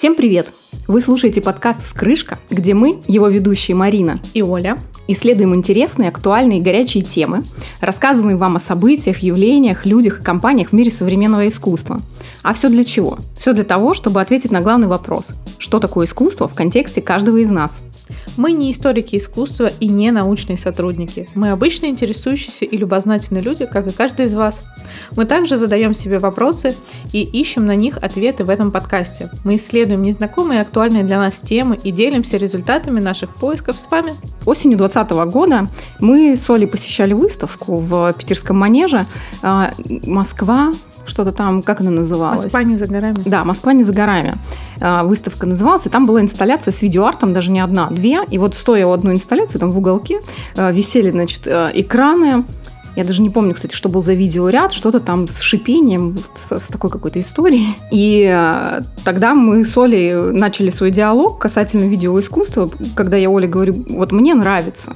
Всем привет! Вы слушаете подкаст «Вскрышка», где мы, его ведущие Марина и Оля, исследуем интересные, актуальные и горячие темы, рассказываем вам о событиях, явлениях, людях и компаниях в мире современного искусства. А все для чего? Все для того, чтобы ответить на главный вопрос – что такое искусство в контексте каждого из нас – мы не историки искусства и не научные сотрудники. Мы обычные интересующиеся и любознательные люди, как и каждый из вас. Мы также задаем себе вопросы и ищем на них ответы в этом подкасте. Мы исследуем незнакомые и актуальные для нас темы и делимся результатами наших поисков с вами. Осенью 2020 года мы с Олей посещали выставку в Питерском манеже а, «Москва что-то там, как она называлась? Москва не за горами. Да, Москва не за горами. А, выставка называлась, и там была инсталляция с видеоартом, даже не одна, а две. И вот стоя у одной инсталляции, там в уголке а, висели, значит, экраны, я даже не помню, кстати, что был за видеоряд, что-то там с шипением, с, с такой какой-то историей. И тогда мы с Олей начали свой диалог касательно видеоискусства, когда я Оле говорю, вот мне нравится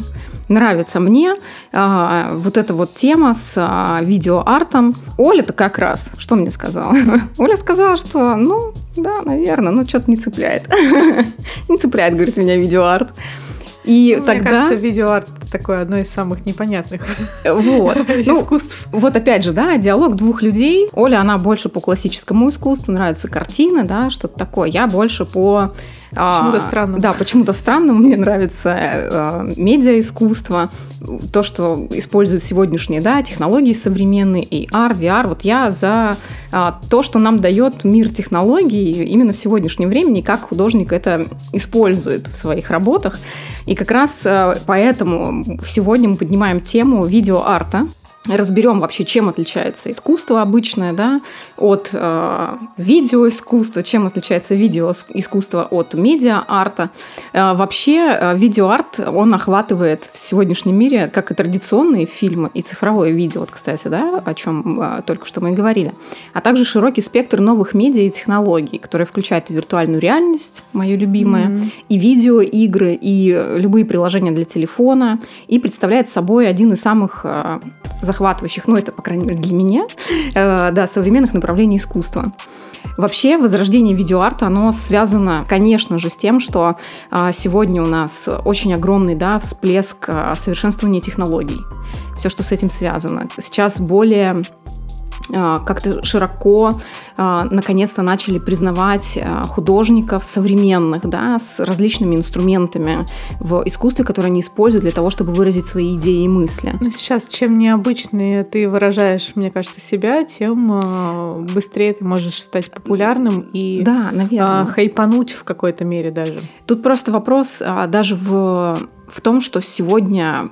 нравится мне а, вот эта вот тема с а, видеоартом. Оля-то как раз, что мне сказала? Оля сказала, что, ну, да, наверное, но что-то не цепляет. не цепляет, говорит, меня видеоарт. И ну, тогда... Мне кажется, видеоарт такое одно из самых непонятных вот. ну, искусств. Вот опять же, да, диалог двух людей. Оля, она больше по классическому искусству, нравятся картины, да, что-то такое. Я больше по Почему-то странно. Да, почему-то странно. Мне нравится э, медиаискусство, то, что используют сегодняшние да, технологии современные, AR, VR. Вот я за э, то, что нам дает мир технологий именно в сегодняшнем времени, как художник это использует в своих работах. И как раз э, поэтому сегодня мы поднимаем тему видеоарта разберем вообще, чем отличается искусство обычное да, от э, видеоискусства, чем отличается видеоискусство от медиа-арта. Э, вообще э, видеоарт, он охватывает в сегодняшнем мире как и традиционные фильмы, и цифровое видео, вот, кстати, да, о чем э, только что мы и говорили, а также широкий спектр новых медиа и технологий, которые включают виртуальную реальность, мое любимое, mm-hmm. и видеоигры, и любые приложения для телефона, и представляет собой один из самых э, захватывающих, ну это, по крайней мере, для меня, э, да, современных направлений искусства. Вообще, возрождение видеоарта, оно связано, конечно же, с тем, что э, сегодня у нас очень огромный да, всплеск э, совершенствования технологий. Все, что с этим связано. Сейчас более а, как-то широко а, наконец-то начали признавать а, художников современных, да, с различными инструментами в искусстве, которые они используют для того, чтобы выразить свои идеи и мысли. Ну, сейчас, чем необычнее ты выражаешь, мне кажется, себя, тем быстрее ты можешь стать популярным и да, наверное. хайпануть в какой-то мере даже. Тут просто вопрос даже в, в том, что сегодня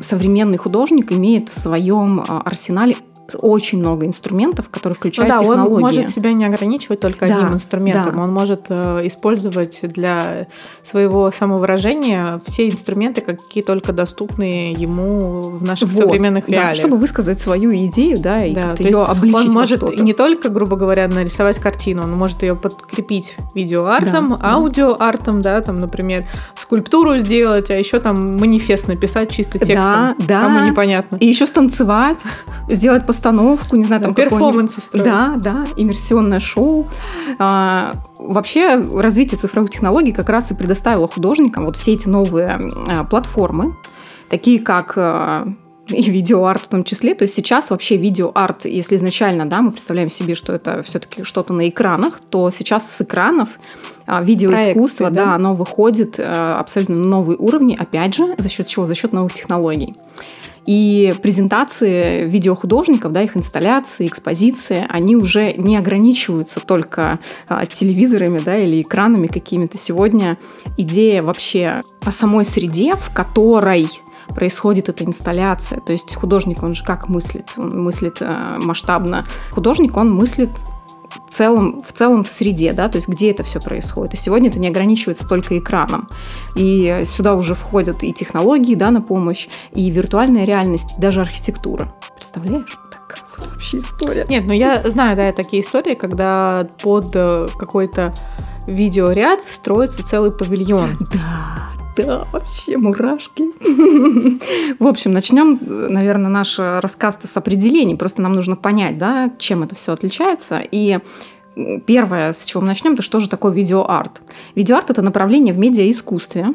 современный художник имеет в своем арсенале очень много инструментов, которые включают ну, да, технологии. Он может себя не ограничивать только да, одним инструментом. Да. Он может э, использовать для своего самовыражения все инструменты, какие только доступны ему в наших вот, современных реалиях. Да, чтобы высказать свою идею, да, и да, ее обличить Он может не только, грубо говоря, нарисовать картину, он может ее подкрепить видеоартом, да, аудиоартом, да, там, например, скульптуру сделать, а еще там манифест написать чисто текстом, да, да. кому непонятно. И еще станцевать, сделать постановку, не знаю, там перформанс устроить. Да, да, иммерсионное шоу. А, вообще развитие цифровых технологий как раз и предоставило художникам вот все эти новые а, платформы, такие как а, и видеоарт в том числе. То есть сейчас вообще видеоарт, если изначально да, мы представляем себе, что это все-таки что-то на экранах, то сейчас с экранов а, видеоискусство, Проекты, да? да, оно выходит абсолютно на новые уровни, опять же, за счет чего? За счет новых технологий. И презентации видеохудожников, да, их инсталляции, экспозиции, они уже не ограничиваются только а, телевизорами да, или экранами какими-то. Сегодня идея вообще о самой среде, в которой происходит эта инсталляция. То есть художник, он же как мыслит? Он мыслит э, масштабно. Художник, он мыслит в целом, в целом в среде, да, то есть где это все происходит. И сегодня это не ограничивается только экраном. И сюда уже входят и технологии, да, на помощь, и виртуальная реальность, и даже архитектура. Представляешь? Так вот вообще история. Нет, ну я знаю, да, такие истории, когда под э, какой-то видеоряд строится целый павильон. Да, да, вообще мурашки. В общем, начнем, наверное, наш рассказ с определений. Просто нам нужно понять, да, чем это все отличается. И первое, с чего мы начнем, это что же такое видеоарт? Видеоарт – это направление в медиаискусстве,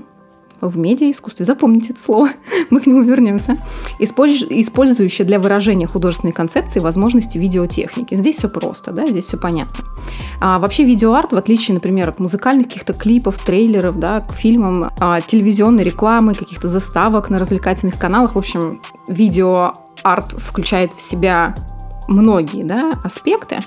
в медиаискусстве, запомните это слово, мы к нему вернемся, использующее для выражения художественной концепции возможности видеотехники. Здесь все просто, да, здесь все понятно. А вообще видеоарт, в отличие, например, от музыкальных каких-то клипов, трейлеров, да, к фильмам, а, телевизионной рекламы, каких-то заставок на развлекательных каналах, в общем, видеоарт включает в себя многие да, аспекты.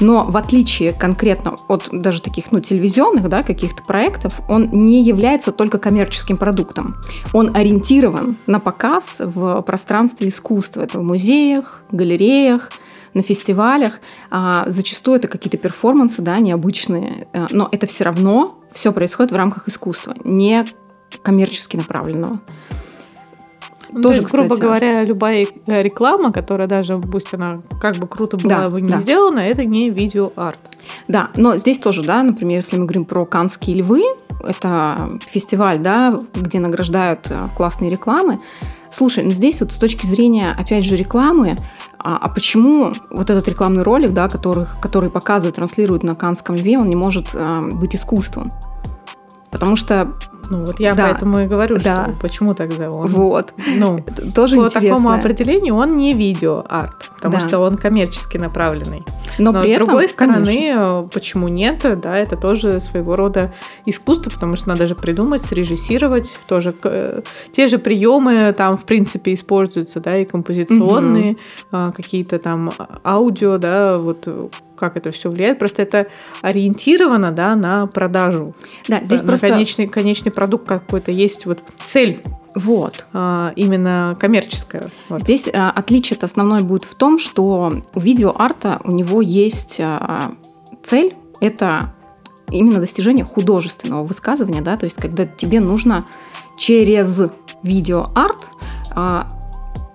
Но в отличие конкретно от даже таких ну, телевизионных да, каких-то проектов, он не является только коммерческим продуктом. Он ориентирован на показ в пространстве искусства. Это в музеях, галереях, на фестивалях. А зачастую это какие-то перформансы, да, необычные. Э, но это все равно все происходит в рамках искусства, не коммерчески направленного. Ну, Тоже, то есть, грубо говоря, любая э, реклама, которая даже, пусть она как бы круто была да, бы не да. сделана, это не видеоарт. Да, но здесь тоже, да, например, если мы говорим про Канские львы, это фестиваль, да, где награждают э, классные рекламы. Слушай, ну здесь вот с точки зрения, опять же, рекламы, а, а почему вот этот рекламный ролик, да, который, который показывает, транслирует на Канском льве, он не может э, быть искусством? Потому что ну вот я да. поэтому и говорю, да. что почему тогда он... Вот. Ну, тоже по интересно. такому определению он не видео-арт, потому да. что он коммерчески направленный. Но, Но при с этом, другой стороны, конечно. почему нет? Да, это тоже своего рода искусство, потому что надо же придумать, срежиссировать, тоже э, те же приемы там в принципе используются, да, и композиционные, угу. какие-то там аудио, да, вот как это все влияет. Просто это ориентировано да, на продажу. Да, здесь на просто... конечный, конечный продукт какой-то есть, вот цель вот. А, именно коммерческая. Вот. Здесь а, отличие основное будет в том, что у видеоарта у него есть а, цель – это именно достижение художественного высказывания, да, то есть когда тебе нужно через видеоарт а,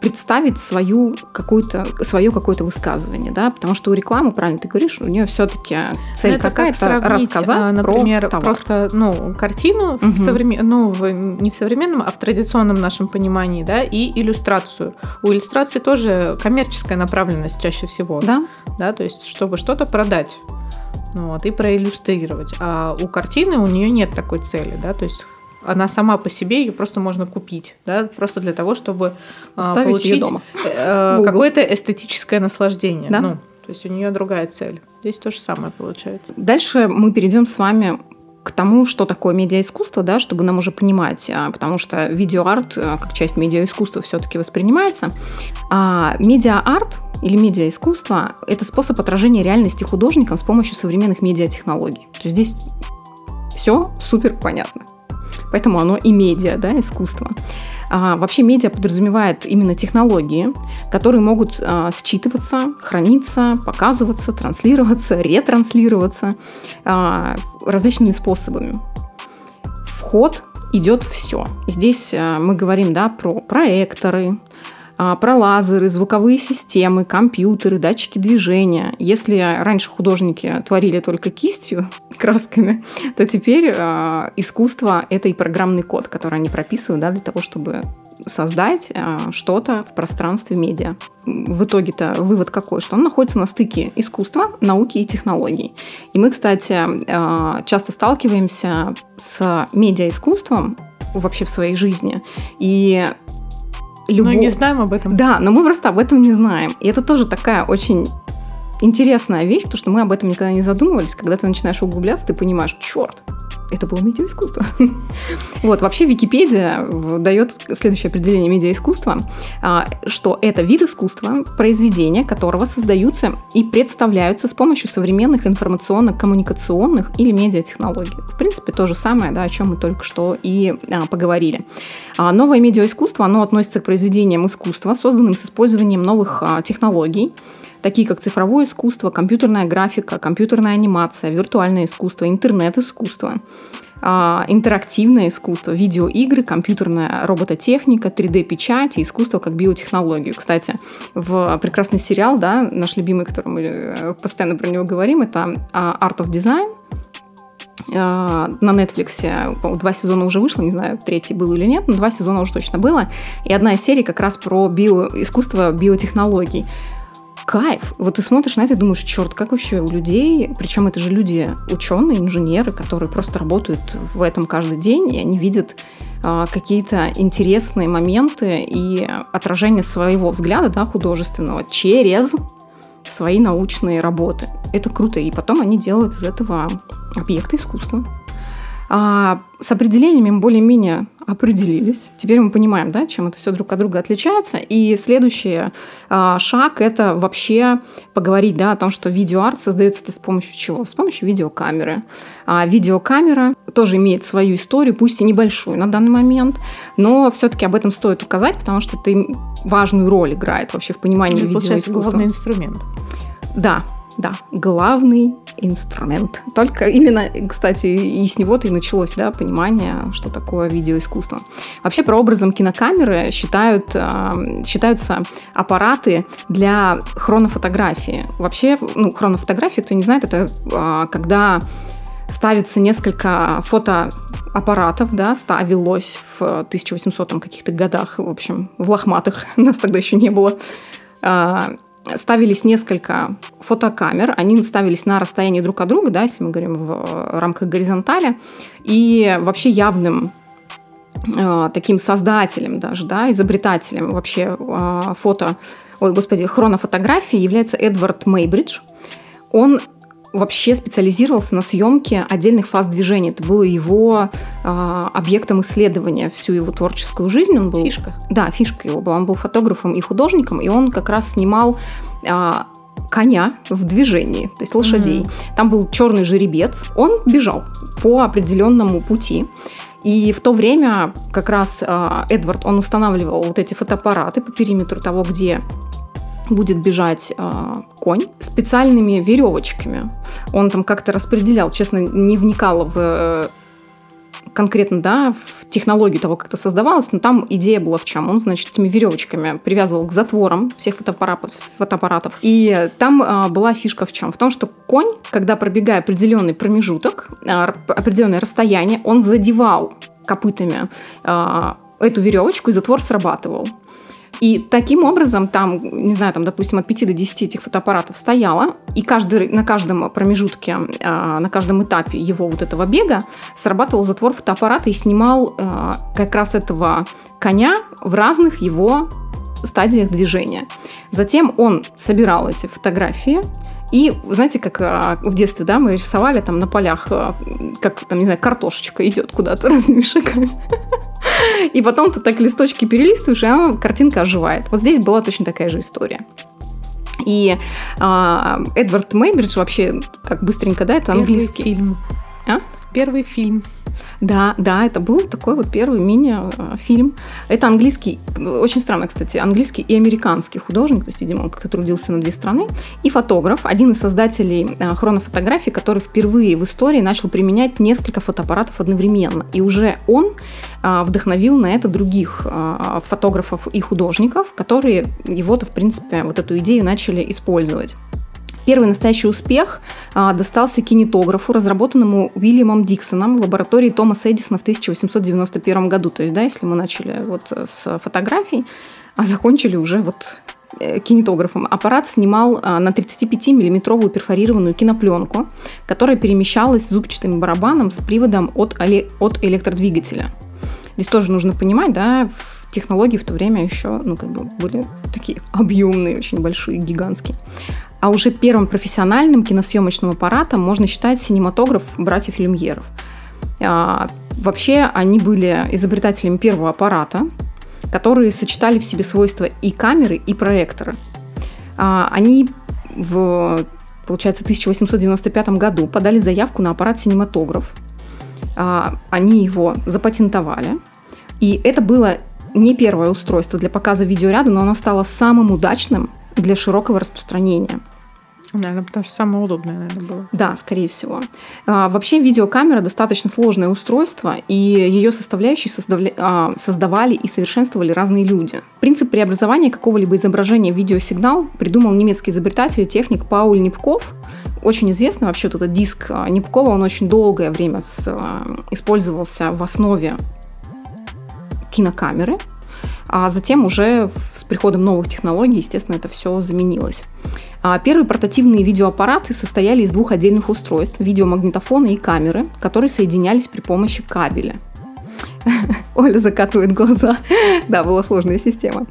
представить свою какую-то, свое какое-то высказывание, да, потому что у рекламы, правильно ты говоришь, у нее все-таки цель ну, какая-то как рассказать, например, про товар. просто, ну, картину угу. в современ... ну, в... не в современном, а в традиционном нашем понимании, да, и иллюстрацию. У иллюстрации тоже коммерческая направленность чаще всего, да, да, то есть чтобы что-то продать. Вот, и проиллюстрировать. А у картины у нее нет такой цели, да, то есть она сама по себе, ее просто можно купить, да, просто для того, чтобы Оставить получить дома. Э, какое-то эстетическое наслаждение. Да? Ну, то есть у нее другая цель. Здесь то же самое получается. Дальше мы перейдем с вами к тому, что такое медиаискусство, да, чтобы нам уже понимать, а, потому что видеоарт а, как часть медиаискусства все-таки воспринимается. А медиа-арт или медиаискусство – это способ отражения реальности художником с помощью современных медиатехнологий. То есть здесь все супер понятно поэтому оно и медиа, да, искусство. А, вообще медиа подразумевает именно технологии, которые могут а, считываться, храниться, показываться, транслироваться, ретранслироваться а, различными способами. Вход идет все. Здесь а, мы говорим да, про проекторы, про лазеры, звуковые системы, компьютеры, датчики движения. Если раньше художники творили только кистью, красками, то теперь э, искусство – это и программный код, который они прописывают да, для того, чтобы создать э, что-то в пространстве медиа. В итоге-то вывод какой? Что он находится на стыке искусства, науки и технологий. И мы, кстати, часто сталкиваемся с медиаискусством вообще в своей жизни. И любовь. Мы не знаем об этом. Да, но мы просто об этом не знаем. И это тоже такая очень интересная вещь, потому что мы об этом никогда не задумывались. Когда ты начинаешь углубляться, ты понимаешь, черт, это было медиаискусство. вот, вообще Википедия дает следующее определение медиаискусства, а, что это вид искусства, произведения которого создаются и представляются с помощью современных информационно-коммуникационных или медиатехнологий. В принципе, то же самое, да, о чем мы только что и а, поговорили. А, новое медиаискусство, оно относится к произведениям искусства, созданным с использованием новых технологий, такие как цифровое искусство, компьютерная графика, компьютерная анимация, виртуальное искусство, интернет-искусство, а, интерактивное искусство, видеоигры, компьютерная робототехника, 3D-печать и искусство как биотехнологию. Кстати, в прекрасный сериал, да, наш любимый, который мы э, постоянно про него говорим, это а, Art of Design, а, на Netflix два сезона уже вышло, не знаю, третий был или нет, но два сезона уже точно было. И одна из серий как раз про биоискусство биотехнологий кайф. Вот ты смотришь на это и думаешь, черт, как вообще у людей, причем это же люди ученые, инженеры, которые просто работают в этом каждый день, и они видят а, какие-то интересные моменты и отражение своего взгляда да, художественного через свои научные работы. Это круто. И потом они делают из этого объекты искусства. А с определениями мы более-менее определились. Теперь мы понимаем, да, чем это все друг от друга отличается. И следующий а, шаг – это вообще поговорить да, о том, что видеоарт создается с помощью чего? С помощью видеокамеры. А видеокамера тоже имеет свою историю, пусть и небольшую на данный момент, но все-таки об этом стоит указать, потому что это важную роль играет вообще в понимании видеоискусства. главный инструмент. Да, да, главный инструмент. Только именно, кстати, и с него-то и началось, да, понимание, что такое видеоискусство. Вообще, прообразом кинокамеры считают, э, считаются аппараты для хронофотографии. Вообще, ну, хронофотография, кто не знает, это э, когда ставится несколько фотоаппаратов, да, ставилось в 1800 каких-то годах, в общем, в лохматых, нас тогда еще не было, а, ставились несколько фотокамер, они ставились на расстоянии друг от друга, да, если мы говорим в рамках горизонтали, и вообще явным э, таким создателем даже, да, изобретателем вообще э, фото, ой, господи, хронофотографии является Эдвард Мейбридж. Он вообще специализировался на съемке отдельных фаз движения. Это было его э, объектом исследования всю его творческую жизнь. Он был, фишка. Да, фишка его была. Он был фотографом и художником, и он как раз снимал э, коня в движении, то есть лошадей. Mm-hmm. Там был черный жеребец. Он бежал по определенному пути. И в то время как раз э, Эдвард, он устанавливал вот эти фотоаппараты по периметру того, где будет бежать э, конь специальными веревочками. Он там как-то распределял, честно, не вникала в э, конкретно, да, в технологию того, как это создавалось, но там идея была в чем? Он, значит, этими веревочками привязывал к затворам всех фотоаппаратов, фотоаппаратов. И там э, была фишка в чем? В том, что конь, когда пробегая определенный промежуток, э, определенное расстояние, он задевал копытами э, эту веревочку, и затвор срабатывал. И таким образом там, не знаю, там, допустим, от 5 до 10 этих фотоаппаратов стояло, и каждый, на каждом промежутке, а, на каждом этапе его вот этого бега срабатывал затвор фотоаппарата и снимал а, как раз этого коня в разных его стадиях движения. Затем он собирал эти фотографии, и знаете, как а, в детстве, да, мы рисовали там на полях, как там, не знаю, картошечка идет куда-то разными шагами. И потом ты так листочки перелистываешь, и она, картинка оживает. Вот здесь была точно такая же история. И э, Эдвард Мейбридж вообще, как быстренько, да, это английский. Первый фильм. А? Первый фильм. Да, да, это был такой вот первый мини-фильм. Это английский, очень странно, кстати, английский и американский художник, то есть, видимо, он как-то трудился на две страны, и фотограф, один из создателей э, хронофотографии, который впервые в истории начал применять несколько фотоаппаратов одновременно. И уже он э, вдохновил на это других э, фотографов и художников, которые его-то, в принципе, вот эту идею начали использовать. Первый настоящий успех а, достался кинетографу, разработанному Уильямом Диксоном в лаборатории Томаса Эдисона в 1891 году. То есть, да, если мы начали вот с фотографий, а закончили уже вот э, кинетографом. Аппарат снимал а, на 35-миллиметровую перфорированную кинопленку, которая перемещалась зубчатым барабаном с приводом от, от электродвигателя. Здесь тоже нужно понимать, да, технологии в то время еще, ну, как бы были такие объемные, очень большие, гигантские. А уже первым профессиональным киносъемочным аппаратом можно считать синематограф братьев Люмьеров. А, вообще они были изобретателями первого аппарата, которые сочетали в себе свойства и камеры, и проектора. А, они в, получается, 1895 году подали заявку на аппарат синематограф. А, они его запатентовали. И это было не первое устройство для показа видеоряда, но оно стало самым удачным для широкого распространения – Наверное, потому что самое удобное, наверное, было. Да, скорее всего. А, вообще видеокамера достаточно сложное устройство, и ее составляющие создавали, а, создавали и совершенствовали разные люди. Принцип преобразования какого-либо изображения в видеосигнал придумал немецкий изобретатель и техник Пауль Непков. Очень известный вообще вот этот диск а, Непкова, он очень долгое время с, а, использовался в основе кинокамеры, а затем уже с приходом новых технологий, естественно, это все заменилось. А первые портативные видеоаппараты состояли из двух отдельных устройств – видеомагнитофона и камеры, которые соединялись при помощи кабеля. Оля закатывает глаза. Да, была сложная система.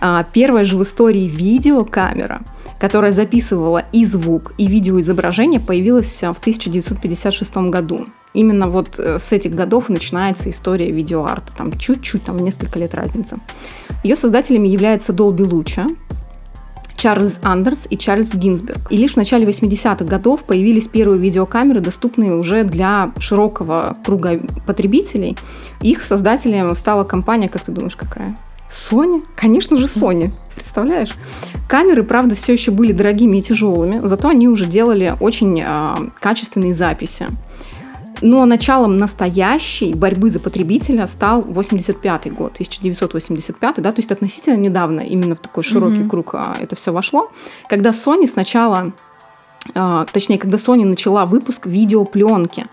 А, первая же в истории видеокамера, которая записывала и звук, и видеоизображение, появилась в 1956 году. Именно вот э, с этих годов начинается история видеоарта. Там чуть-чуть, там несколько лет разница. Ее создателями являются Долби Луча, Чарльз Андерс и Чарльз Гинзберг. И лишь в начале 80-х годов появились первые видеокамеры, доступные уже для широкого круга потребителей. Их создателем стала компания, как ты думаешь, какая? Sony? Конечно же, Sony. Представляешь? Камеры, правда, все еще были дорогими и тяжелыми, зато они уже делали очень э, качественные записи. Но началом настоящей борьбы за потребителя стал 85 год, 1985, да, то есть относительно недавно именно в такой широкий mm-hmm. круг а, это все вошло, когда Sony сначала а, точнее, когда Sony начала выпуск видеопленки,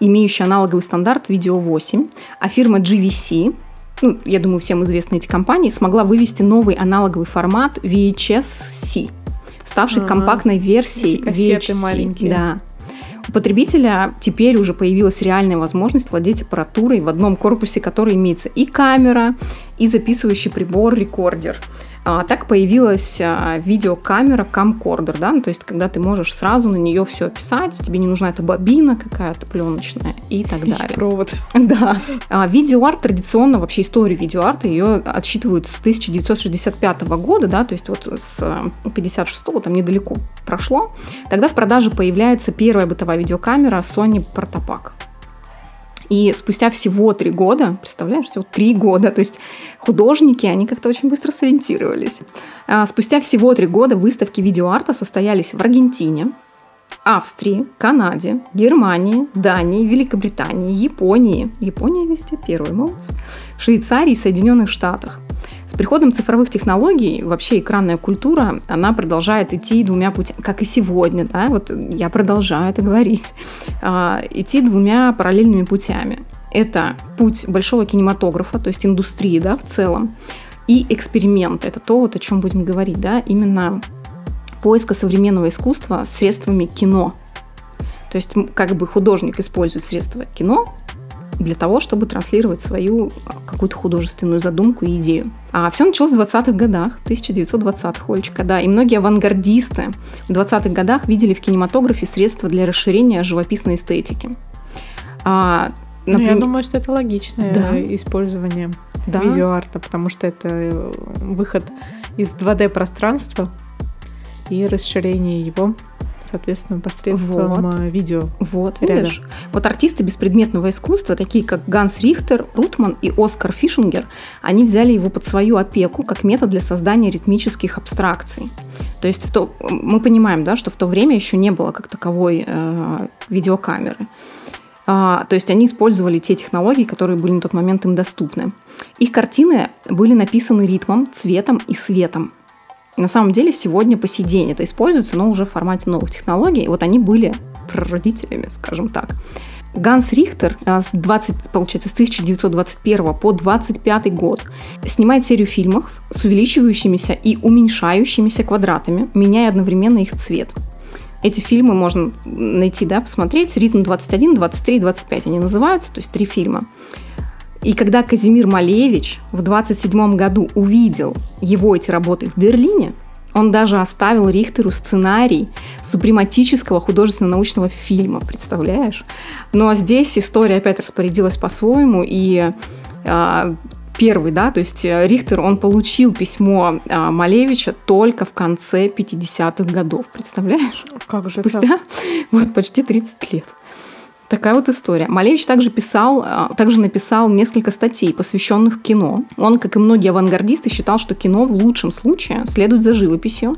имеющей аналоговый стандарт Video 8, а фирма GVC, ну, я думаю, всем известны эти компании, смогла вывести новый аналоговый формат VHS-C, ставший ага. компактной версией VHS. Да. У потребителя теперь уже появилась реальная возможность владеть аппаратурой в одном корпусе, который имеется и камера, и записывающий прибор, рекордер. А, так появилась а, видеокамера камкордер, да, ну, то есть когда ты можешь сразу на нее все описать, тебе не нужна эта бобина какая-то пленочная и так далее. И провод. Да. А, видеоарт традиционно, вообще историю видеоарта, ее отсчитывают с 1965 года, да, то есть вот с 56-го, там недалеко прошло. Тогда в продаже появляется первая бытовая видеокамера Sony Protopak. И спустя всего три года, представляешь, всего три года, то есть художники, они как-то очень быстро сориентировались. А спустя всего три года выставки видеоарта состоялись в Аргентине, Австрии, Канаде, Германии, Дании, Великобритании, Японии, Япония везде первый, молодцы, Швейцарии Соединенных Штатах. С приходом цифровых технологий вообще экранная культура, она продолжает идти двумя путями, как и сегодня, да, вот я продолжаю это говорить, а, идти двумя параллельными путями. Это путь большого кинематографа, то есть индустрии, да, в целом, и эксперимент. Это то, вот, о чем будем говорить, да, именно поиска современного искусства средствами кино. То есть как бы художник использует средства кино для того, чтобы транслировать свою а, какую-то художественную задумку и идею. А все началось в 20-х годах, 1920-х, Олечка, да, и многие авангардисты в 20-х годах видели в кинематографе средства для расширения живописной эстетики. А, например... ну, я думаю, что это логичное да. использование да. видеоарта, потому что это э, выход из 2D-пространства и расширение его соответственно, посредством вот. Э, видео. Вот, рядом. видишь? Вот артисты беспредметного искусства, такие как Ганс Рихтер, Рутман и Оскар Фишингер, они взяли его под свою опеку как метод для создания ритмических абстракций. То есть в то, мы понимаем, да, что в то время еще не было как таковой э, видеокамеры. А, то есть они использовали те технологии, которые были на тот момент им доступны. Их картины были написаны ритмом, цветом и светом. На самом деле сегодня по сей день это используется, но уже в формате новых технологий. И вот они были прародителями, скажем так. Ганс Рихтер а, с 20, получается, с 1921 по 25 год снимает серию фильмов с увеличивающимися и уменьшающимися квадратами, меняя одновременно их цвет. Эти фильмы можно найти, да, посмотреть. Ритм 21, 23, 25 они называются, то есть три фильма. И когда Казимир Малевич в 27 году увидел его эти работы в Берлине, он даже оставил Рихтеру сценарий супрематического художественно-научного фильма, представляешь? Но здесь история опять распорядилась по-своему, и э, первый, да, то есть Рихтер, он получил письмо э, Малевича только в конце 50-х годов, представляешь? Как же Спустя это? вот почти 30 лет. Такая вот история. Малевич также писал, а, также написал несколько статей, посвященных кино. Он, как и многие авангардисты, считал, что кино в лучшем случае следует за живописью.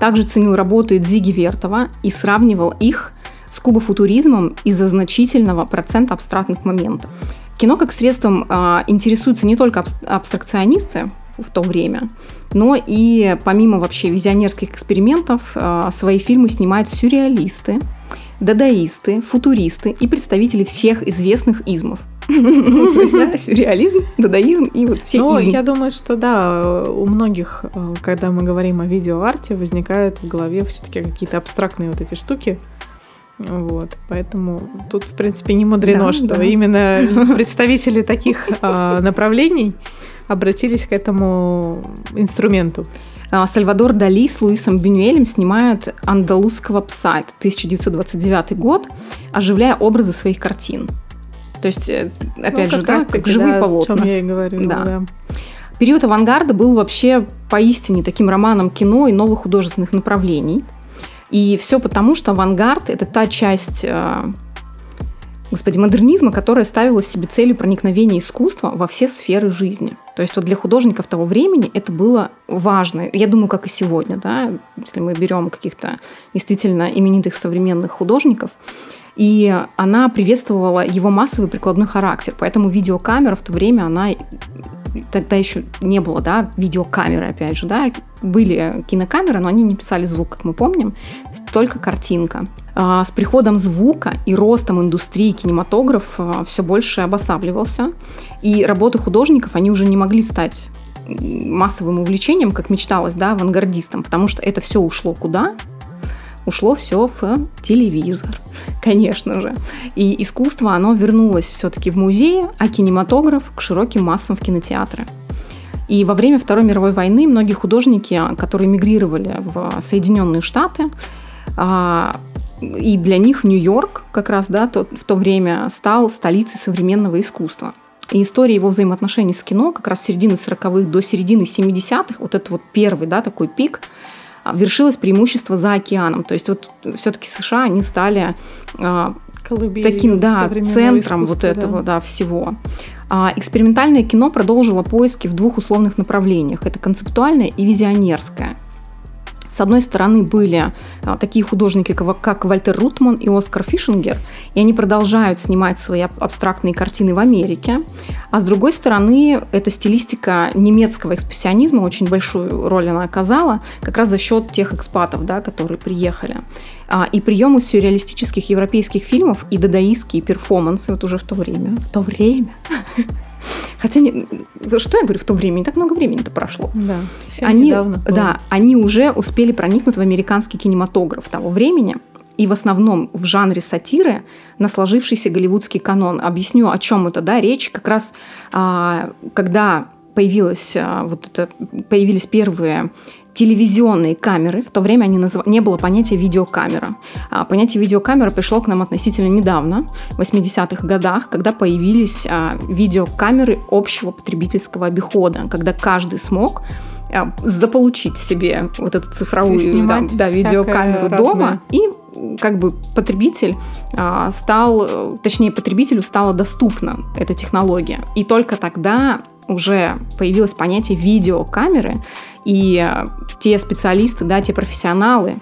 Также ценил работы Дзиги Вертова и сравнивал их с кубофутуризмом из-за значительного процента абстрактных моментов. Кино как средством э, интересуются не только абстракционисты в то время, но и помимо вообще визионерских экспериментов э, свои фильмы снимают сюрреалисты, дадаисты, футуристы и представители всех известных измов. То есть, да, сюрреализм, дадаизм и вот все Ну, я думаю, что да, у многих, э, когда мы говорим о видеоарте, возникают в голове все-таки какие-то абстрактные вот эти штуки. Вот, поэтому тут, в принципе, не мудрено, Да, что да. именно представители таких а, направлений обратились к этому инструменту. А, Сальвадор Дали с Луисом Бенюэлем снимают «Андалузского пса». Это 1929 год, оживляя образы своих картин. То есть, э, опять Ну, же, как да, как живые да, полотна. О чем я и говорю. Да. Да. Период авангарда был вообще поистине таким романом кино и новых художественных направлений. И все потому, что авангард – это та часть э, господи, модернизма, которая ставила себе целью проникновения искусства во все сферы жизни. То есть вот для художников того времени это было важно. Я думаю, как и сегодня, да, если мы берем каких-то действительно именитых современных художников, и она приветствовала его массовый прикладной характер. Поэтому видеокамера в то время, она тогда еще не было, да, видеокамеры, опять же, да, были кинокамеры, но они не писали звук, как мы помним, только картинка. А, С приходом звука и ростом индустрии кинематограф все больше обосабливался, и работы художников, они уже не могли стать массовым увлечением, как мечталось, да, авангардистам, потому что это все ушло куда? Ушло все в телевизор, конечно же. И искусство, оно вернулось все-таки в музеи, а кинематограф к широким массам в кинотеатры. И во время Второй мировой войны многие художники, которые мигрировали в Соединенные Штаты, а, и для них Нью-Йорк как раз да, тот, в то время стал столицей современного искусства. И история его взаимоотношений с кино как раз с середины 40-х до середины 70-х, вот это вот первый да, такой пик, а, вершилось преимущество за океаном. То есть вот все-таки США, они стали а, Колыбелью таким, да, центром вот этого, да, всего. А экспериментальное кино продолжило поиски в двух условных направлениях. Это концептуальное и визионерское. С одной стороны были а, такие художники, как, Вальтер Рутман и Оскар Фишингер, и они продолжают снимать свои аб- абстрактные картины в Америке. А с другой стороны, эта стилистика немецкого экспрессионизма очень большую роль она оказала, как раз за счет тех экспатов, да, которые приехали. А, И приемы сюрреалистических европейских фильмов и дадаистские перформансы вот уже в то время. В то время. Хотя, не- что я говорю в то время? Не так много времени-то прошло Да, они, недавно было. да, они уже успели проникнуть в американский кинематограф того времени, и в основном в жанре сатиры на сложившийся голливудский канон. Объясню, о чем это, да, речь как раз, а, когда появилась, а, вот это, появились первые телевизионные камеры. В то время они назыв... не было понятия видеокамера. А понятие видеокамера пришло к нам относительно недавно, в 80-х годах, когда появились а, видеокамеры общего потребительского обихода, когда каждый смог а, заполучить себе вот эту цифровую да, всякое видеокамеру разное. дома и как бы потребитель а, стал, точнее потребителю стала доступна эта технология. И только тогда уже появилось понятие видеокамеры, и э, те специалисты, да, те профессионалы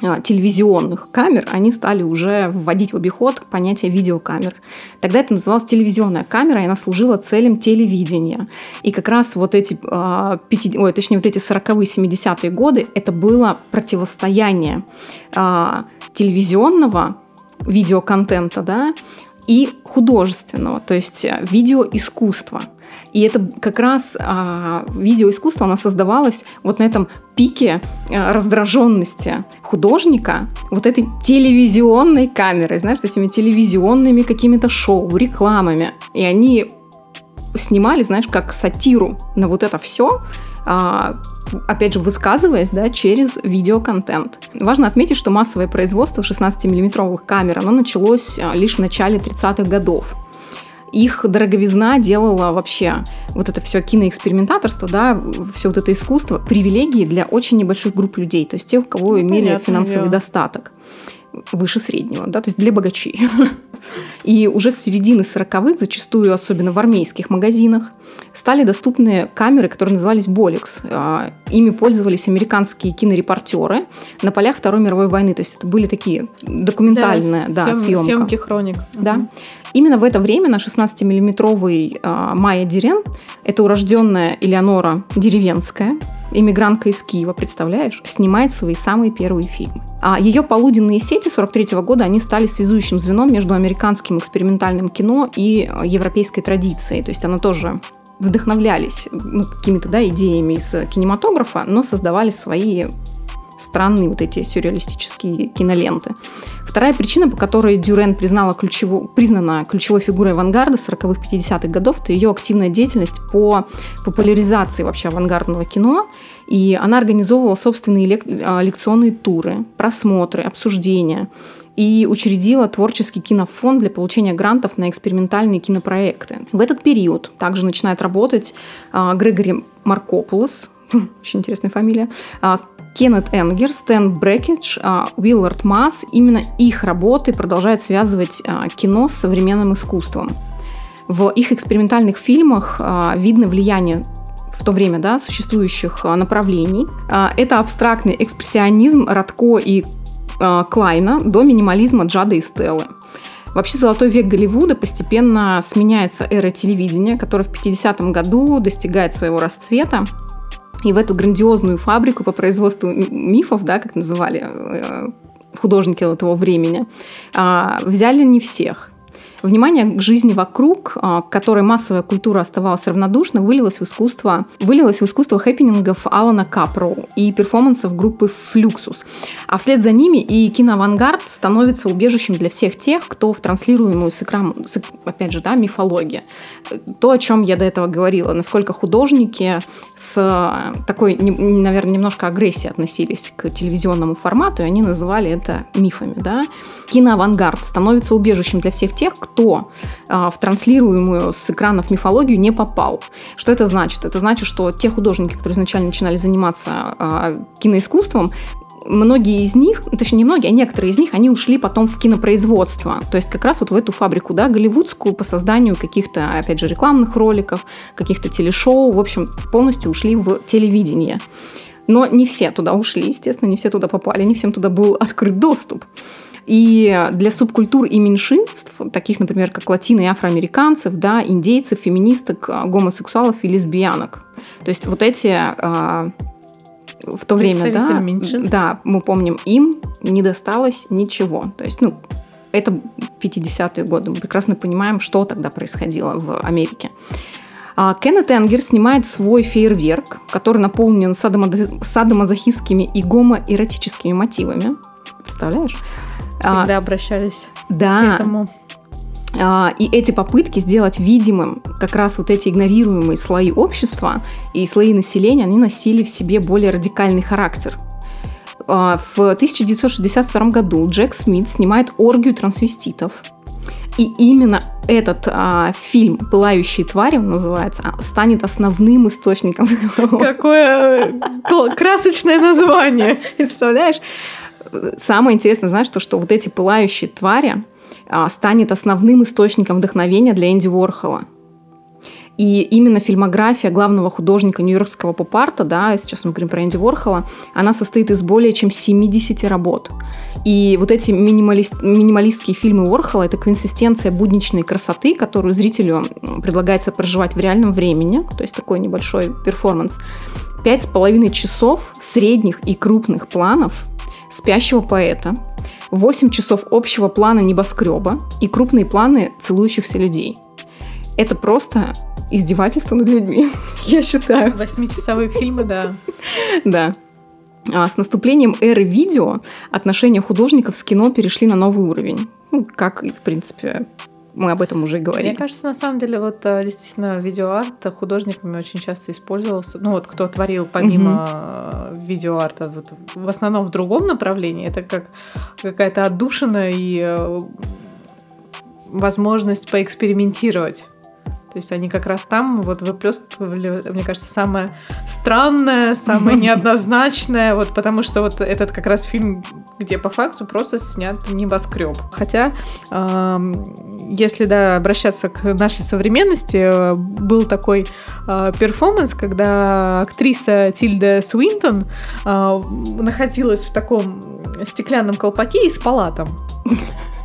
э, телевизионных камер, они стали уже вводить в обиход понятие видеокамер. Тогда это называлось телевизионная камера, и она служила целям телевидения. И как раз вот эти, э, пяти- ой, точнее, вот эти 40-е, 70-е годы, это было противостояние э, телевизионного видеоконтента, да, и художественного, то есть э, видеоискусства. И это как раз а, видеоискусство, оно создавалось вот на этом пике а, раздраженности художника, вот этой телевизионной камерой, знаешь, этими телевизионными какими-то шоу, рекламами. И они снимали, знаешь, как сатиру на вот это все, опять же, высказываясь да, через видеоконтент. Важно отметить, что массовое производство 16-миллиметровых камер оно началось а, лишь в начале 30-х годов. Их дороговизна делала вообще вот это все киноэкспериментаторство, да, все вот это искусство, привилегии для очень небольших групп людей, то есть тех, у кого Ну, имели финансовый дело. достаток выше среднего, да, то есть для богачей. И уже с середины 40-х, зачастую особенно в армейских магазинах, стали доступны камеры, которые назывались Болекс. А, Ими пользовались американские кинорепортеры на полях Второй мировой войны. То есть это были такие документальные да, съем- съемка. съемки хроник. Да. Мгм. Именно в это время на 16-миллиметровый а, Майя Дирен, это урожденная Элеонора Деревенская, иммигрантка из Киева, представляешь, снимает свои самые первые фильмы. А ее полуденные сети 43 -го года, они стали связующим звеном между американским экспериментальным кино и европейской традицией. То есть она тоже вдохновлялись ну, какими-то да, идеями из кинематографа, но создавали свои странные вот эти сюрреалистические киноленты. Вторая причина, по которой Дюрен признала ключево, признана ключевой фигурой авангарда 40-х, 50-х годов, это ее активная деятельность по популяризации вообще авангардного кино. И она организовывала собственные лек- а, лекционные туры, просмотры, обсуждения и учредила творческий кинофонд для получения грантов на экспериментальные кинопроекты. В этот период также начинает работать а, Грегори Маркопулос, очень интересная фамилия, а, Кеннет Энгер, Стэн Брекетч, а, Уиллард Масс, именно их работы продолжают связывать а, кино с современным искусством. В их экспериментальных фильмах а, видно влияние в то время да, существующих направлений. Это абстрактный экспрессионизм Радко и Клайна до минимализма Джада и Стеллы. Вообще золотой век Голливуда постепенно сменяется эра телевидения, которая в 50-м году достигает своего расцвета. И в эту грандиозную фабрику по производству мифов, да, как называли э, художники того времени, а, взяли не всех. Внимание к жизни вокруг, а, к которой массовая культура оставалась равнодушна, вылилось в искусство, вылилось в искусство хэппинингов Алана Капроу и перформансов группы Флюксус. А вслед за ними и киноавангард становится убежищем для всех тех, кто в транслируемую с экрана, опять же, да, мифология. То, о чем я до этого говорила, насколько художники с такой, наверное, немножко агрессией относились к телевизионному формату, и они называли это мифами. Да? Киноавангард становится убежищем для всех тех, кто никто а, в транслируемую с экранов мифологию не попал. Что это значит? Это значит, что те художники, которые изначально начинали заниматься а, киноискусством, многие из них, точнее не многие, а некоторые из них, они ушли потом в кинопроизводство. То есть как раз вот в эту фабрику, да, голливудскую по созданию каких-то, опять же, рекламных роликов, каких-то телешоу, в общем, полностью ушли в телевидение. Но не все туда ушли, естественно, не все туда попали, не всем туда был открыт доступ. И для субкультур и меньшинств, таких, например, как латино и афроамериканцев, да, индейцев, феминисток, гомосексуалов и лесбиянок. То есть вот эти а, в то время, да, да, мы помним, им не досталось ничего. То есть, ну, это 50-е годы. Мы прекрасно понимаем, что тогда происходило в Америке. А Кеннет Энгер снимает свой фейерверк, который наполнен садомазохистскими и гомоэротическими мотивами. Представляешь? Всегда а, обращались да. к этому. А, и эти попытки сделать видимым как раз вот эти игнорируемые слои общества и слои населения, они носили в себе более радикальный характер. А, в 1962 году Джек Смит снимает «Оргию трансвеститов», и именно этот а, фильм «Пылающие твари» он называется, станет основным источником. Какое красочное название! Представляешь? Самое интересное, знаешь, то, что вот эти пылающие твари а, станет основным источником вдохновения для Энди Уорхола. И именно фильмография главного художника нью-йоркского поп-арта, да, сейчас мы говорим про Энди Уорхола, она состоит из более чем 70 работ. И вот эти минималист, минималистские фильмы Уорхола – это консистенция будничной красоты, которую зрителю предлагается проживать в реальном времени, то есть такой небольшой перформанс. Пять с половиной часов средних и крупных планов спящего поэта, 8 часов общего плана небоскреба и крупные планы целующихся людей. Это просто издевательство над людьми, я считаю. Восьмичасовые фильмы, да. Да. А с наступлением эры видео отношения художников с кино перешли на новый уровень. Ну, как и, в принципе, мы об этом уже говорили. Мне кажется, на самом деле, вот э, действительно видеоарт художниками очень часто использовался. Ну вот кто творил помимо угу. видеоарта, вот, в основном в другом направлении, это как какая-то отдушина и э, возможность поэкспериментировать. То есть они как раз там вот выплескивали, мне кажется, самое странное, самое неоднозначное, вот потому что вот этот как раз фильм, где по факту просто снят небоскреб. Хотя, э, если да, обращаться к нашей современности, э, был такой э, перформанс, когда актриса Тильда Суинтон э, находилась в таком стеклянном колпаке и спала там.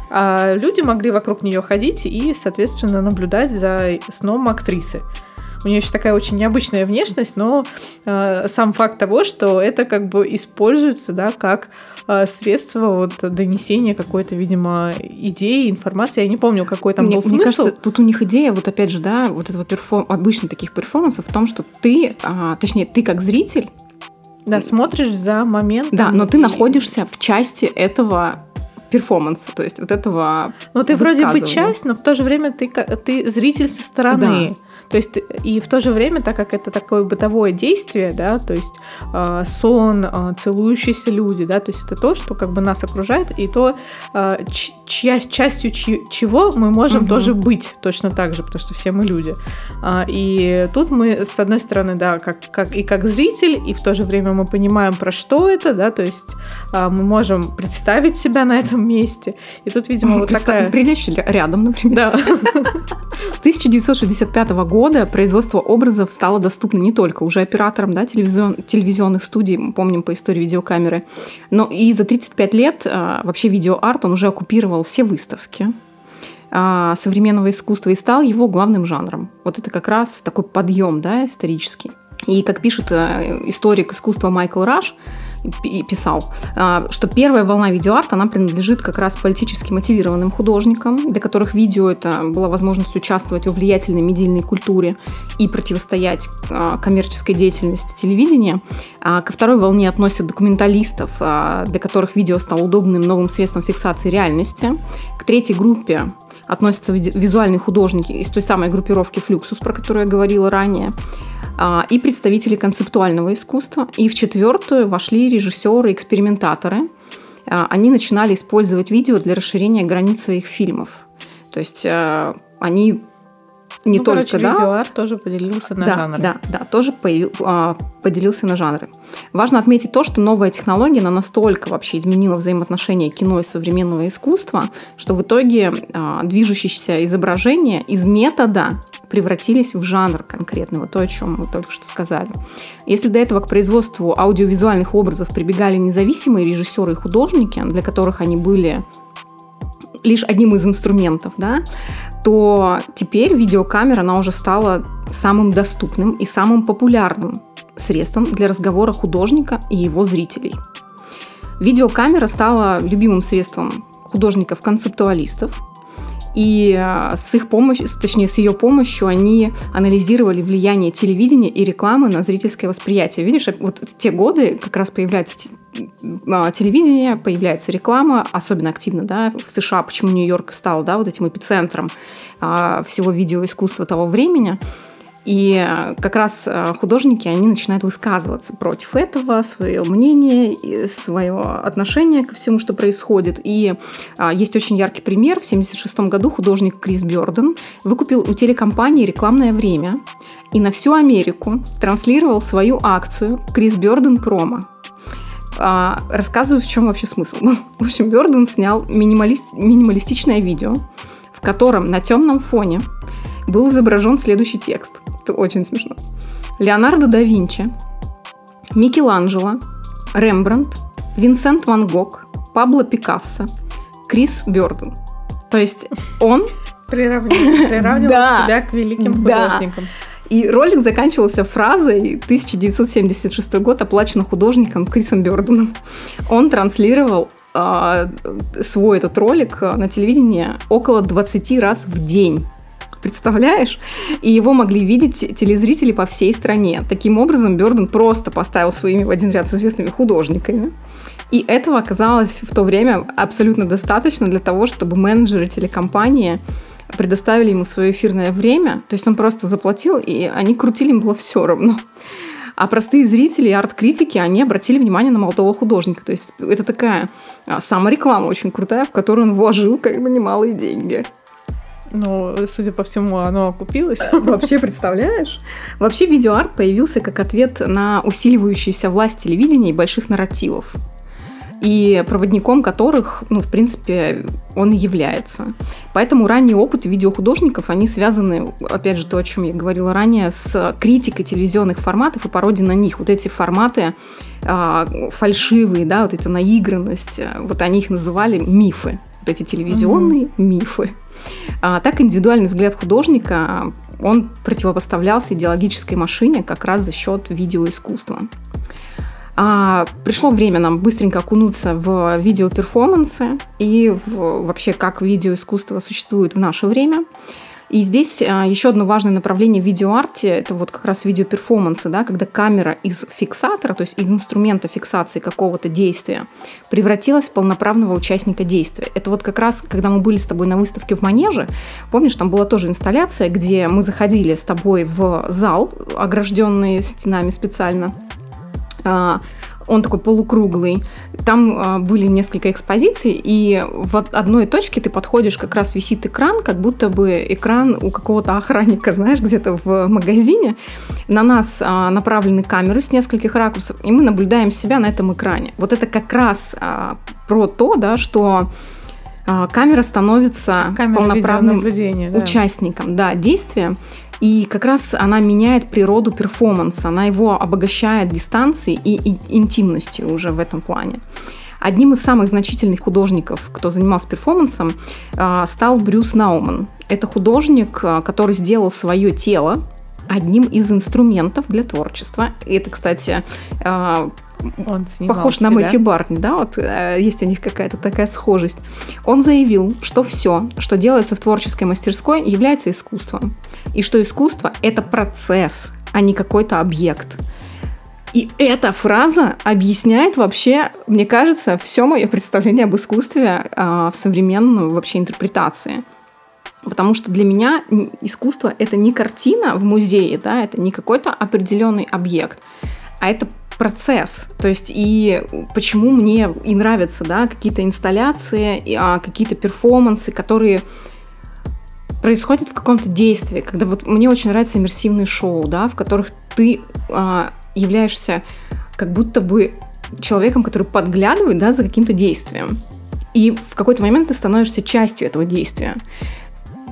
А люди могли вокруг нее ходить и, соответственно, наблюдать за сном актрисы. У нее еще такая очень необычная внешность, но э, сам факт того, что это как бы используется, да, как э, средство вот донесения какой-то, видимо, идеи, информации. Я не помню, какой там мне, был смысл. Мне кажется, тут у них идея, вот опять же, да, вот этого перформ... обычно таких перформансов в том, что ты, а, точнее, ты как зритель, да, смотришь за моментом. Да, но ты находишься в части этого перформанса, то есть вот этого. Ну, ты вроде бы часть, но в то же время ты, ты зритель со стороны. Да. То есть и в то же время, так как это такое бытовое действие, да, то есть э, сон, э, целующиеся люди, да, то есть это то, что как бы нас окружает, и то, э, чья, частью чь, чего мы можем угу. тоже быть точно так же, потому что все мы люди. А, и тут мы, с одной стороны, да, как, как и как зритель, и в то же время мы понимаем, про что это, да, то есть а, мы можем представить себя на этом месте. И тут, видимо, вот такая... Прилечь рядом, например. Да. 1965 года года производство образов стало доступно не только уже операторам да, телевизион, телевизионных студий, помним по истории видеокамеры, но и за 35 лет а, вообще видеоарт, он уже оккупировал все выставки а, современного искусства и стал его главным жанром. Вот это как раз такой подъем да, исторический. И как пишет э, историк искусства Майкл Раш, писал, а, что первая волна видеоарта, она принадлежит как раз политически мотивированным художникам, для которых видео это была возможность участвовать в влиятельной медийной культуре и противостоять а, коммерческой деятельности телевидения. А ко второй волне относят документалистов, для которых видео стало удобным новым средством фиксации реальности. К третьей группе относятся визуальные художники из той самой группировки «Флюксус», про которую я говорила ранее. А, и представители концептуального искусства. И в четвертую вошли режиссеры, экспериментаторы. А, они начинали использовать видео для расширения границ своих фильмов. То есть а, они не ну, только, короче, да. видеоарт тоже поделился на да, жанры. Да, да, тоже появил, поделился на жанры. Важно отметить то, что новая технология она настолько вообще изменила взаимоотношения кино и современного искусства, что в итоге движущееся изображение из метода превратились в жанр конкретный, вот то, о чем мы только что сказали. Если до этого к производству аудиовизуальных образов прибегали независимые режиссеры и художники, для которых они были лишь одним из инструментов, да, то теперь видеокамера, она уже стала самым доступным и самым популярным средством для разговора художника и его зрителей. Видеокамера стала любимым средством художников-концептуалистов, и э, с их помощью, точнее, с ее помощью они анализировали влияние телевидения и рекламы на зрительское восприятие. Видишь, вот в те годы как раз появляется а, телевидение, появляется реклама, особенно активно, да, в США, почему Нью-Йорк стал, да, вот этим эпицентром а, всего видеоискусства того времени. И э, как раз э, художники, они начинают высказываться против этого, свое мнение, свое отношение ко всему, что происходит. И а, есть очень яркий пример. В 1976 году художник Крис Бёрден выкупил у телекомпании рекламное время и на всю Америку транслировал свою акцию Крис Бёрден промо. А, рассказываю, в чем вообще смысл. В общем, Бёрден снял минималист, минималистичное видео, в котором на темном фоне был изображен следующий текст. Это очень смешно. Леонардо да Винчи, Микеланджело, Рембрандт, Винсент Ван Гог, Пабло Пикассо, Крис Бёрден. То есть он... Приравнивал, приравнивал себя к великим художникам. И ролик заканчивался фразой 1976 год, оплачен художником Крисом Бёрденом. Он транслировал э, свой этот ролик на телевидении около 20 раз в день. Представляешь? И его могли видеть телезрители по всей стране. Таким образом, Бёрден просто поставил своими в один ряд с известными художниками. И этого оказалось в то время абсолютно достаточно для того, чтобы менеджеры телекомпании предоставили ему свое эфирное время. То есть он просто заплатил, и они крутили, им было все равно. А простые зрители и арт-критики, они обратили внимание на молодого художника. То есть это такая а, самореклама очень крутая, в которую он вложил как бы немалые деньги. Ну, судя по всему, оно окупилось. Вообще, представляешь? Вообще, видеоарт появился как ответ на усиливающуюся власть телевидения и больших нарративов и проводником которых, ну, в принципе, он и является. Поэтому ранние опыты видеохудожников, они связаны, опять же, то, о чем я говорила ранее, с критикой телевизионных форматов и пародией на них. Вот эти форматы э, фальшивые, да, вот эта наигранность, вот они их называли мифы, вот эти телевизионные mm-hmm. мифы. А, так индивидуальный взгляд художника он противопоставлялся идеологической машине как раз за счет видеоискусства. А, пришло время нам быстренько окунуться в видеоперформансы и в, вообще как видеоискусство существует в наше время. И здесь а, еще одно важное направление в видеоарте – это вот как раз видеоперформансы, да, когда камера из фиксатора, то есть из инструмента фиксации какого-то действия, превратилась в полноправного участника действия. Это вот как раз, когда мы были с тобой на выставке в Манеже, помнишь, там была тоже инсталляция, где мы заходили с тобой в зал, огражденный стенами специально, а, он такой полукруглый. Там э, были несколько экспозиций, и в одной точке ты подходишь, как раз висит экран, как будто бы экран у какого-то охранника, знаешь, где-то в магазине. На нас э, направлены камеры с нескольких ракурсов, и мы наблюдаем себя на этом экране. Вот это как раз э, про то, да, что камера становится камера полноправным да. участником да, действия. И как раз она меняет природу перформанса, она его обогащает дистанцией и, интимностью уже в этом плане. Одним из самых значительных художников, кто занимался перформансом, а, стал Брюс Науман. Это художник, а, который сделал свое тело одним из инструментов для творчества. Это, кстати, а, он похож на Мэтью Бартни, да, вот э, есть у них какая-то такая схожесть. Он заявил, что все, что делается в творческой мастерской, является искусством и что искусство — это процесс, а не какой-то объект. И эта фраза объясняет вообще, мне кажется, все мое представление об искусстве э, в современной вообще интерпретации. Потому что для меня искусство — это не картина в музее, да, это не какой-то определенный объект, а это процесс. То есть и почему мне и нравятся да, какие-то инсталляции, а, какие-то перформансы, которые происходит в каком-то действии, когда вот мне очень нравятся иммерсивные шоу, да, в которых ты а, являешься как будто бы человеком, который подглядывает, да, за каким-то действием. И в какой-то момент ты становишься частью этого действия.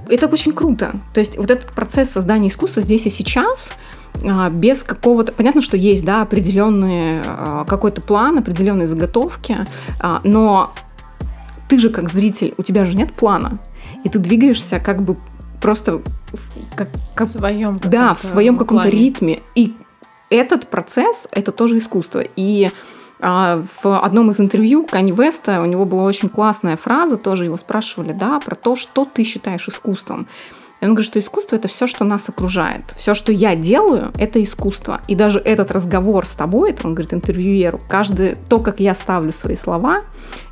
Это очень круто. То есть вот этот процесс создания искусства здесь и сейчас а, без какого-то... Понятно, что есть, да, определенный а, какой-то план, определенные заготовки, а, но ты же как зритель, у тебя же нет плана и ты двигаешься как бы просто как, как, в своем да, в своем каком-то ритме. И этот процесс это тоже искусство. И а, в одном из интервью Кани Веста у него была очень классная фраза, тоже его спрашивали, да, про то, что ты считаешь искусством. И он говорит, что искусство это все, что нас окружает. Все, что я делаю, это искусство. И даже этот разговор с тобой, это он говорит интервьюеру, каждый, то, как я ставлю свои слова,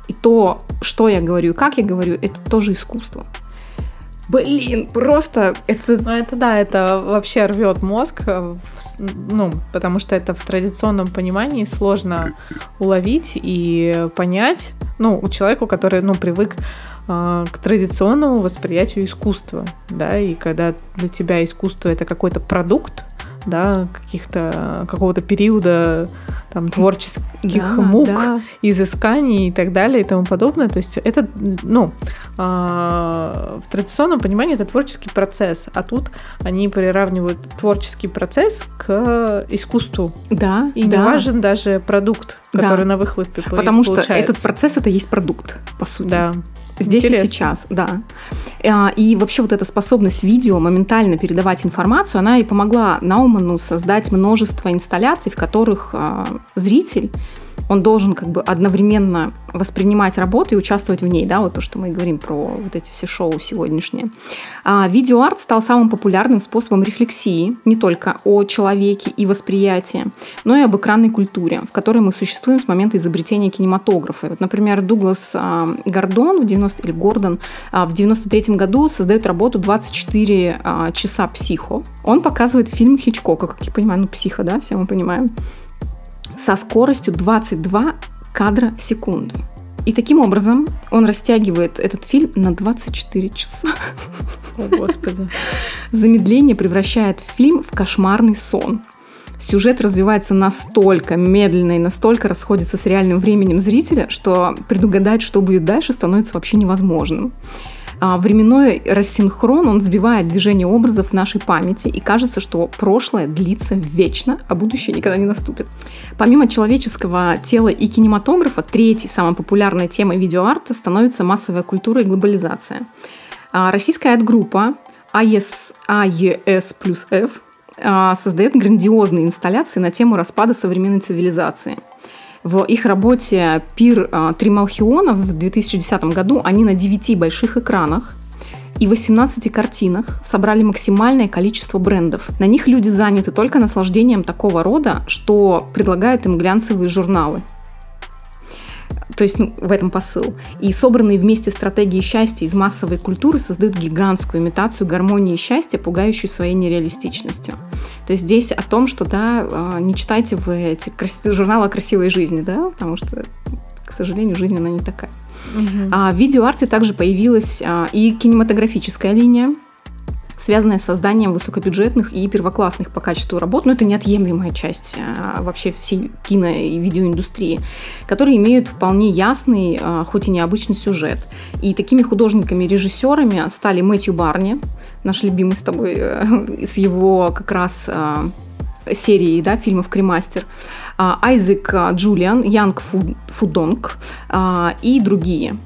и то, что я говорю, как я говорю, это тоже искусство. Блин, просто это... Ну, это да, это вообще рвет мозг, э, ну, потому что это в традиционном понимании сложно уловить и понять, ну, у человека, который, ну, привык э, к традиционному восприятию искусства, да, и когда для тебя искусство это какой-то продукт, да, каких-то какого-то периода там творческих да, мук, да. изысканий и так далее и тому подобное. То есть это, ну, а, в традиционном понимании это творческий процесс, а тут они приравнивают творческий процесс к искусству. Да. И да. не важен даже продукт, который да. на выхлопе Потому получается. что этот процесс это есть продукт, по сути. Да. Здесь Интересно. и сейчас, да. А, и вообще вот эта способность видео моментально передавать информацию, она и помогла Науману создать множество инсталляций, в которых а, зритель он должен как бы одновременно воспринимать работу и участвовать в ней, да, вот то, что мы говорим про вот эти все шоу сегодняшние. А видеоарт стал самым популярным способом рефлексии не только о человеке и восприятии, но и об экранной культуре, в которой мы существуем с момента изобретения кинематографа. Вот, например, Дуглас а, Гордон в 90 или Гордон а, в 93 году создает работу 24 а, часа психо. Он показывает фильм Хичкока, как я понимаю, ну психо, да, все мы понимаем со скоростью 22 кадра в секунду. И таким образом он растягивает этот фильм на 24 часа. О, Господи. Замедление превращает фильм в кошмарный сон. Сюжет развивается настолько медленно и настолько расходится с реальным временем зрителя, что предугадать, что будет дальше, становится вообще невозможным. А, временной рассинхрон, он сбивает движение образов в нашей памяти, и кажется, что прошлое длится вечно, а будущее никогда не наступит. Помимо человеческого тела и кинематографа, третьей самой популярной темой видеоарта становится массовая культура и глобализация. А, российская арт-группа AES, AES F создает грандиозные инсталляции на тему распада современной цивилизации. В их работе «Пир Трималхиона» в 2010 году они на 9 больших экранах и 18 картинах собрали максимальное количество брендов. На них люди заняты только наслаждением такого рода, что предлагают им глянцевые журналы. То есть ну, в этом посыл. И собранные вместе стратегии счастья из массовой культуры создают гигантскую имитацию гармонии и счастья, пугающую своей нереалистичностью. То есть здесь о том, что да, а, не читайте вы эти крас... журналы о красивой жизни, да, потому что, к сожалению, жизнь она не такая. Угу. А, в видеоарте также появилась а, и кинематографическая линия, связанная с созданием высокобюджетных и первоклассных по качеству работ, но это неотъемлемая часть а, вообще всей кино- и видеоиндустрии, которые имеют вполне ясный, а, хоть и необычный сюжет. И такими художниками режиссерами стали Мэтью Барни, наш любимый с тобой, э, с его как раз серией да, фильмов «Кремастер», а, Айзек Джулиан, Янг Фудонг и другие.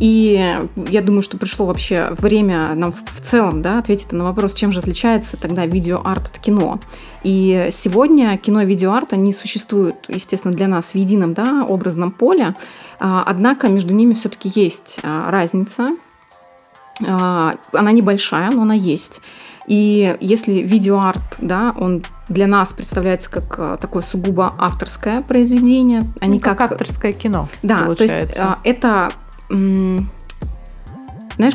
И я думаю, что пришло вообще время нам в, в целом да, ответить на вопрос, чем же отличается тогда видеоарт от кино. И сегодня кино и видеоарт, они существуют, естественно, для нас в едином да, образном поле, однако между ними все-таки есть разница. Она небольшая, но она есть. И если видеоарт, да, он для нас представляется как а, такое сугубо авторское произведение, а ну, не как, как авторское кино. Да, получается. то есть а, это знаешь,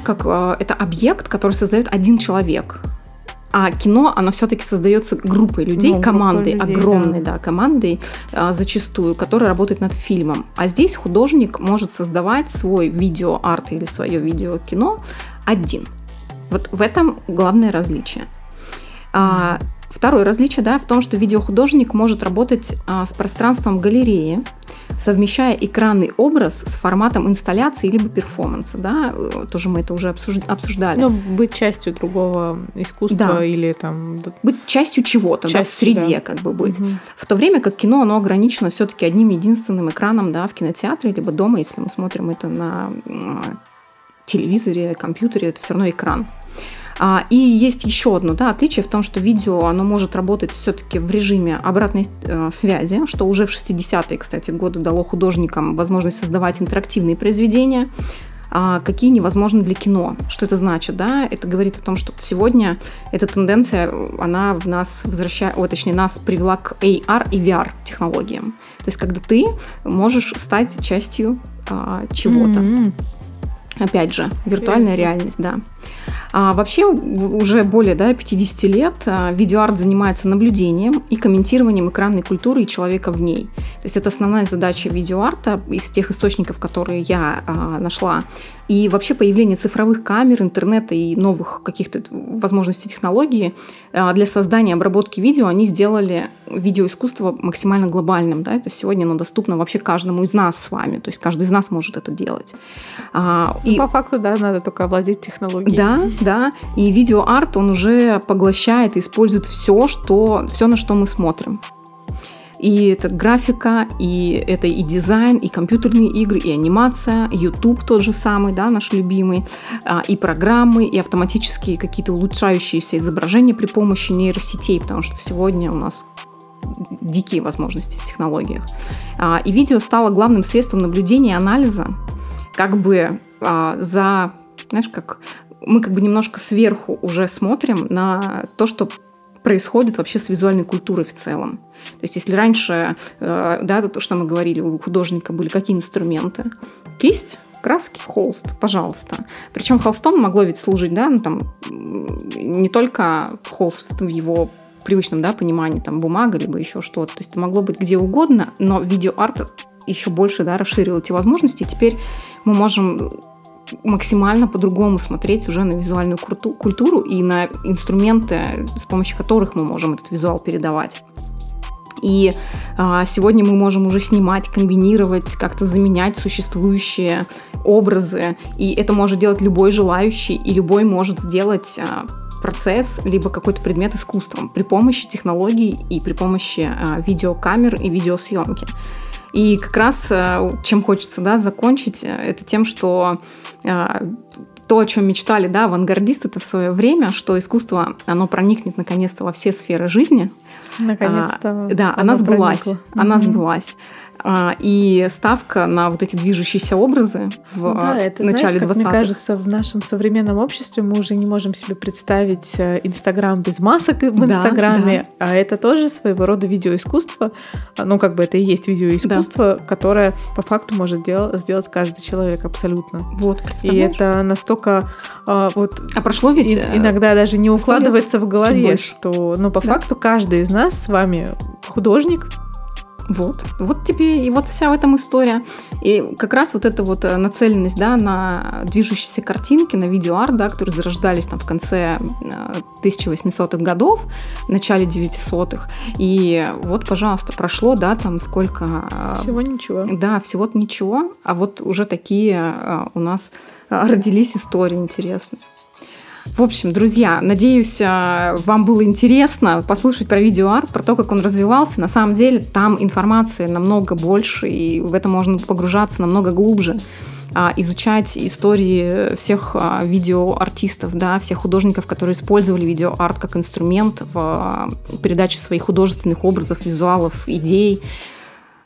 как а, это объект, который создает один человек. А кино, оно все-таки создается группой людей, ну, командой, людей, огромной, да, да командой а, зачастую, которая работает над фильмом. А здесь художник может создавать свой видеоарт или свое видеокино один. Вот в этом главное различие. А, второе различие да, в том, что видеохудожник может работать а, с пространством галереи, совмещая экранный образ с форматом инсталляции либо перформанса. Да? Тоже мы это уже обсуждали. Ну, быть частью другого искусства да. или там... Быть частью чего-то, частью, да, в среде да. как бы быть. Угу. В то время как кино, оно ограничено все-таки одним единственным экраном да, в кинотеатре, либо дома, если мы смотрим это на телевизоре, компьютере, это все равно экран. А, и есть еще одно да, отличие в том, что видео оно может работать все-таки в режиме обратной э, связи, что уже в 60-е, кстати, годы дало художникам возможность создавать интерактивные произведения, а, какие невозможны для кино. Что это значит? Да? Это говорит о том, что сегодня эта тенденция, она в нас возвращает, о, точнее, нас привела к AR и VR технологиям. То есть, когда ты можешь стать частью а, чего-то. Mm-hmm. Опять же, виртуальная Интересно. реальность, да. А вообще уже более да, 50 лет а, видеоарт занимается наблюдением и комментированием экранной культуры и человека в ней. То есть это основная задача видеоарта из тех источников, которые я а, нашла. И вообще появление цифровых камер, интернета и новых каких-то возможностей технологии а, для создания обработки видео, они сделали видеоискусство максимально глобальным. Да? То есть сегодня оно доступно вообще каждому из нас с вами. То есть каждый из нас может это делать. А, ну, и... По факту, да, надо только овладеть технологией. Да, да. И видеоарт, он уже поглощает и использует все, что, все, на что мы смотрим. И это графика, и это и дизайн, и компьютерные игры, и анимация, YouTube тот же самый, да, наш любимый, а, и программы, и автоматические какие-то улучшающиеся изображения при помощи нейросетей, потому что сегодня у нас дикие возможности в технологиях. А, и видео стало главным средством наблюдения и анализа, как бы а, за, знаешь, как мы как бы немножко сверху уже смотрим на то, что происходит вообще с визуальной культурой в целом. То есть если раньше, э, да, то, что мы говорили, у художника были какие инструменты? Кисть, краски, холст, пожалуйста. Причем холстом могло ведь служить, да, ну, там, не только холст в его привычном да, понимании, там, бумага, либо еще что-то. То есть это могло быть где угодно, но видеоарт еще больше да, расширил эти возможности. Теперь мы можем максимально по-другому смотреть уже на визуальную культуру и на инструменты, с помощью которых мы можем этот визуал передавать. И а, сегодня мы можем уже снимать, комбинировать, как-то заменять существующие образы. И это может делать любой желающий, и любой может сделать а, процесс, либо какой-то предмет искусством при помощи технологий и при помощи а, видеокамер и видеосъемки. И как раз а, чем хочется да, закончить, это тем, что а, то, о чем мечтали, да, авангардисты это в свое время, что искусство, оно проникнет наконец-то во все сферы жизни. Наконец-то. А, да, она сбылась. Проникла. Она mm-hmm. сбылась. А, и ставка на вот эти движущиеся образы в да, это, начале знаешь, 20-х. Мне кажется, в нашем современном обществе мы уже не можем себе представить э, Инстаграм без масок в Инстаграме, да, да. а это тоже своего рода видеоискусство. Ну, как бы это и есть видеоискусство, да. которое по факту может дел- сделать каждый человек абсолютно. Вот, И это настолько а, вот... А прошло ведь... И, э, иногда даже не укладывается в голове, что, ну, по да. факту каждый из нас с вами художник, вот, вот тебе и вот вся в этом история. И как раз вот эта вот э, нацеленность, да, на движущиеся картинки, на видеоарт, да, которые зарождались там в конце 1800-х э, годов, в начале 900-х. И вот, пожалуйста, прошло, да, там сколько... Э, всего ничего. Да, всего-то ничего, а вот уже такие у нас родились истории интересные. В общем, друзья, надеюсь, э, вам было интересно послушать про видеоарт, про то, как он развивался. На самом деле там информации намного больше, и в это можно погружаться намного глубже а, изучать истории всех а, видеоартистов, да, всех художников, которые использовали видеоарт как инструмент в а, передаче своих художественных образов, визуалов, идей.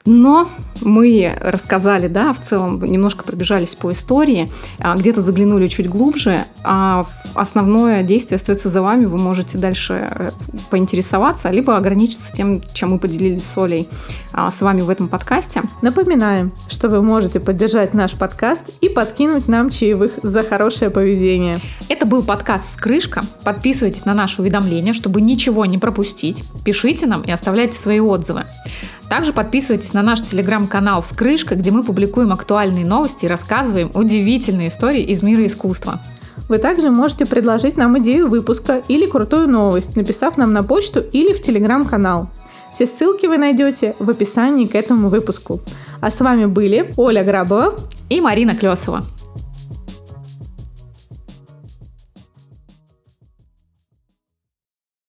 Но мы рассказали, да, в целом немножко пробежались по истории, а, где-то заглянули чуть глубже, а основное действие остается за вами. Вы можете дальше э, поинтересоваться, либо ограничиться тем, чем мы поделились с Олей а, с вами в этом подкасте. Напоминаем, что вы можете поддержать наш подкаст и подкинуть нам чаевых за хорошее поведение. Это был подкаст «Вскрышка». Подписывайтесь на наши уведомления, чтобы ничего не пропустить. Пишите нам и оставляйте свои отзывы. Также подписывайтесь на наш телеграм-канал «Вскрышка», где мы публикуем актуальные новости и рассказываем удивительные истории из мира искусства. Вы также можете предложить нам идею выпуска или крутую новость, написав нам на почту или в телеграм-канал. Все ссылки вы найдете в описании к этому выпуску. А с вами были Оля Грабова и Марина Клесова.